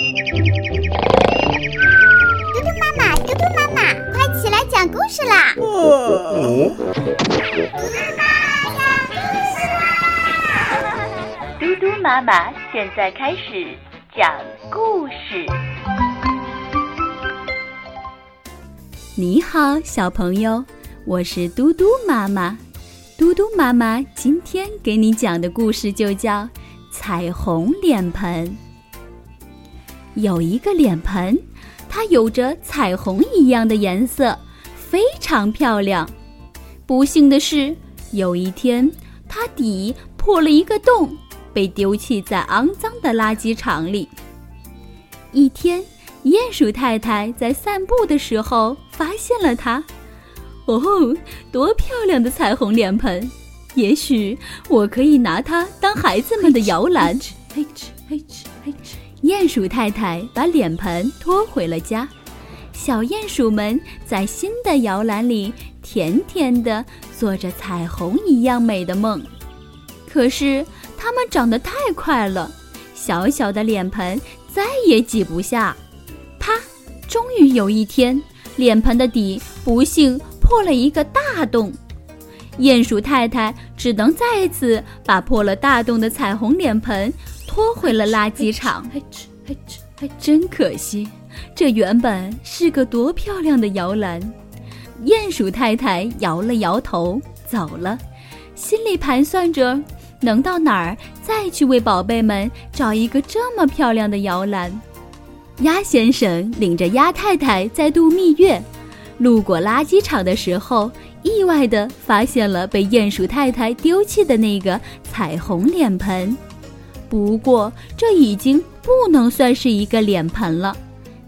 嘟嘟妈妈，嘟嘟妈妈，快起来讲故事啦！嘟嘟妈妈讲故事啦！嘟嘟妈妈现在开始讲故事。你好，小朋友，我是嘟嘟妈妈。嘟嘟妈妈今天给你讲的故事就叫《彩虹脸盆》。有一个脸盆，它有着彩虹一样的颜色，非常漂亮。不幸的是，有一天它底破了一个洞，被丢弃在肮脏的垃圾场里。一天，鼹鼠太太在散步的时候发现了它。哦，多漂亮的彩虹脸盆！也许我可以拿它当孩子们的摇篮。嘿哧嘿哧嘿哧！鼹鼠太太把脸盆拖回了家，小鼹鼠们在新的摇篮里甜甜地做着彩虹一样美的梦。可是它们长得太快了，小小的脸盆再也挤不下。啪！终于有一天，脸盆的底不幸。破了一个大洞，鼹鼠太太只能再次把破了大洞的彩虹脸盆拖回了垃圾场。还真可惜，这原本是个多漂亮的摇篮。鼹鼠太太摇了摇头，走了，心里盘算着能到哪儿再去为宝贝们找一个这么漂亮的摇篮。鸭先生领着鸭太太在度蜜月。路过垃圾场的时候，意外地发现了被鼹鼠太太丢弃的那个彩虹脸盆。不过，这已经不能算是一个脸盆了，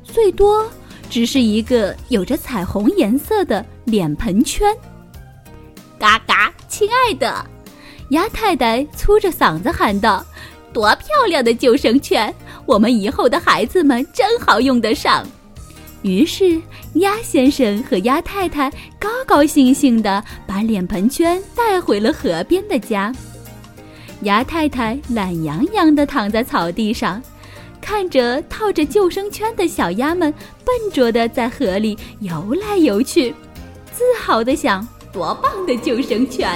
最多只是一个有着彩虹颜色的脸盆圈。嘎嘎，亲爱的，鸭太太粗着嗓子喊道：“多漂亮的救生圈！我们以后的孩子们正好用得上。”于是，鸭先生和鸭太太高高兴兴地把脸盆圈带回了河边的家。鸭太太懒洋洋地躺在草地上，看着套着救生圈的小鸭们笨拙地在河里游来游去，自豪地想：“多棒的救生圈！”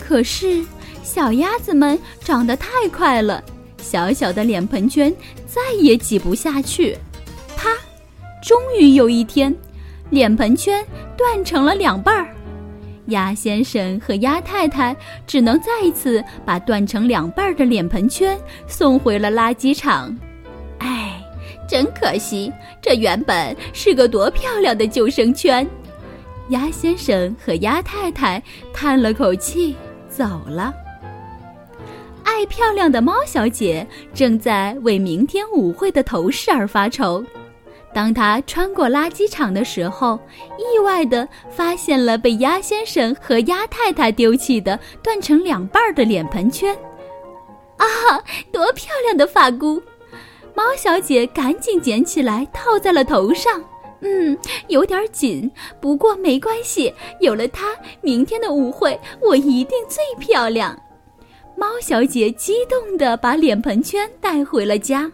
可是，小鸭子们长得太快了，小小的脸盆圈再也挤不下去。啪！终于有一天，脸盆圈断成了两半儿，鸭先生和鸭太太只能再一次把断成两半的脸盆圈送回了垃圾场。唉，真可惜，这原本是个多漂亮的救生圈。鸭先生和鸭太太叹了口气，走了。爱漂亮的猫小姐正在为明天舞会的头饰而发愁。当他穿过垃圾场的时候，意外地发现了被鸭先生和鸭太太丢弃的断成两半的脸盆圈。啊，多漂亮的发箍！猫小姐赶紧捡起来套在了头上。嗯，有点紧，不过没关系，有了它，明天的舞会我一定最漂亮。猫小姐激动地把脸盆圈带回了家。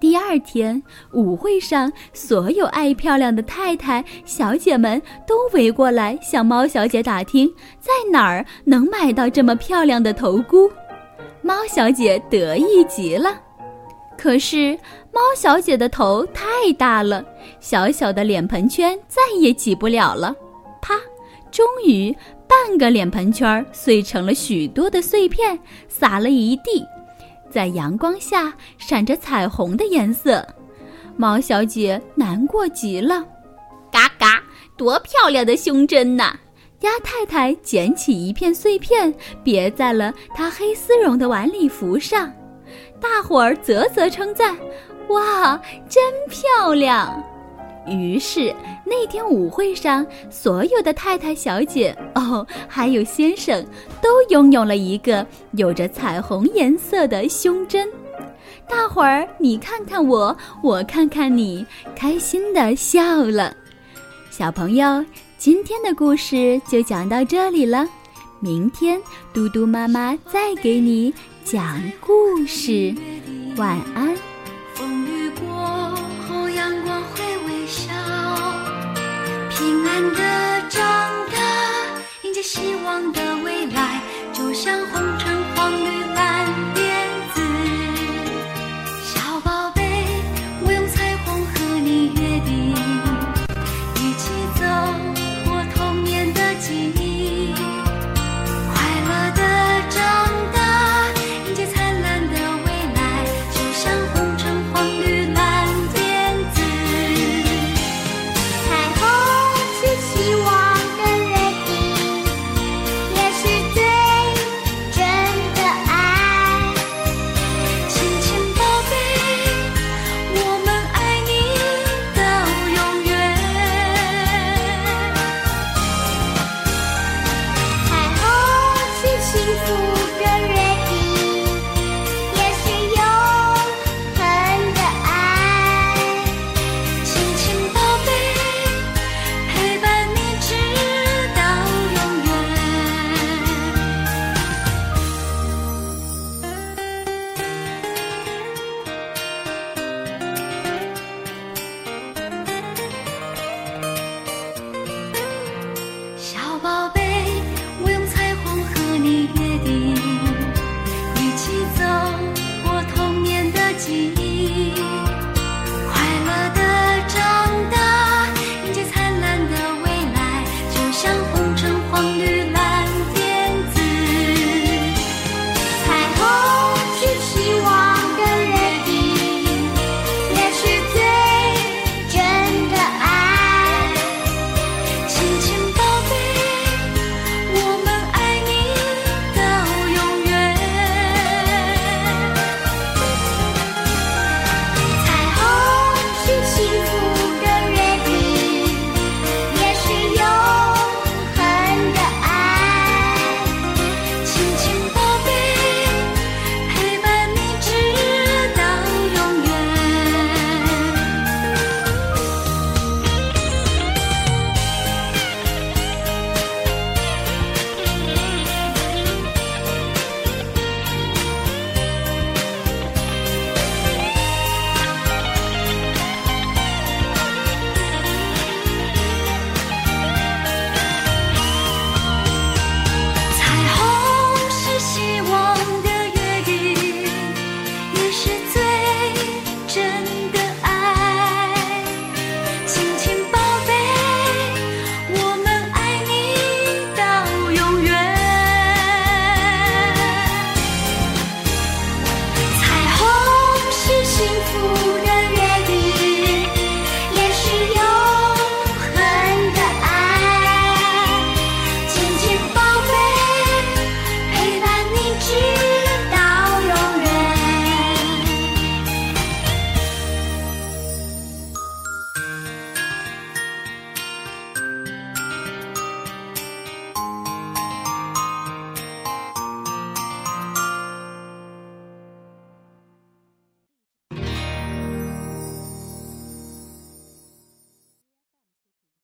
第二天舞会上，所有爱漂亮的太太、小姐们都围过来向猫小姐打听，在哪儿能买到这么漂亮的头箍。猫小姐得意极了。可是猫小姐的头太大了，小小的脸盆圈再也挤不了了。啪！终于，半个脸盆圈碎成了许多的碎片，撒了一地。在阳光下闪着彩虹的颜色，猫小姐难过极了。嘎嘎，多漂亮的胸针呐！鸭太太捡起一片碎片，别在了她黑丝绒的晚礼服上。大伙儿啧啧称赞：“哇，真漂亮！”于是那天舞会上，所有的太太、小姐哦，还有先生，都拥有了一个有着彩虹颜色的胸针。大伙儿你看看我，我看看你，开心的笑了。小朋友，今天的故事就讲到这里了，明天嘟嘟妈妈再给你讲故事。晚安。慢的长大，迎接希望的未来，就像红橙黄绿。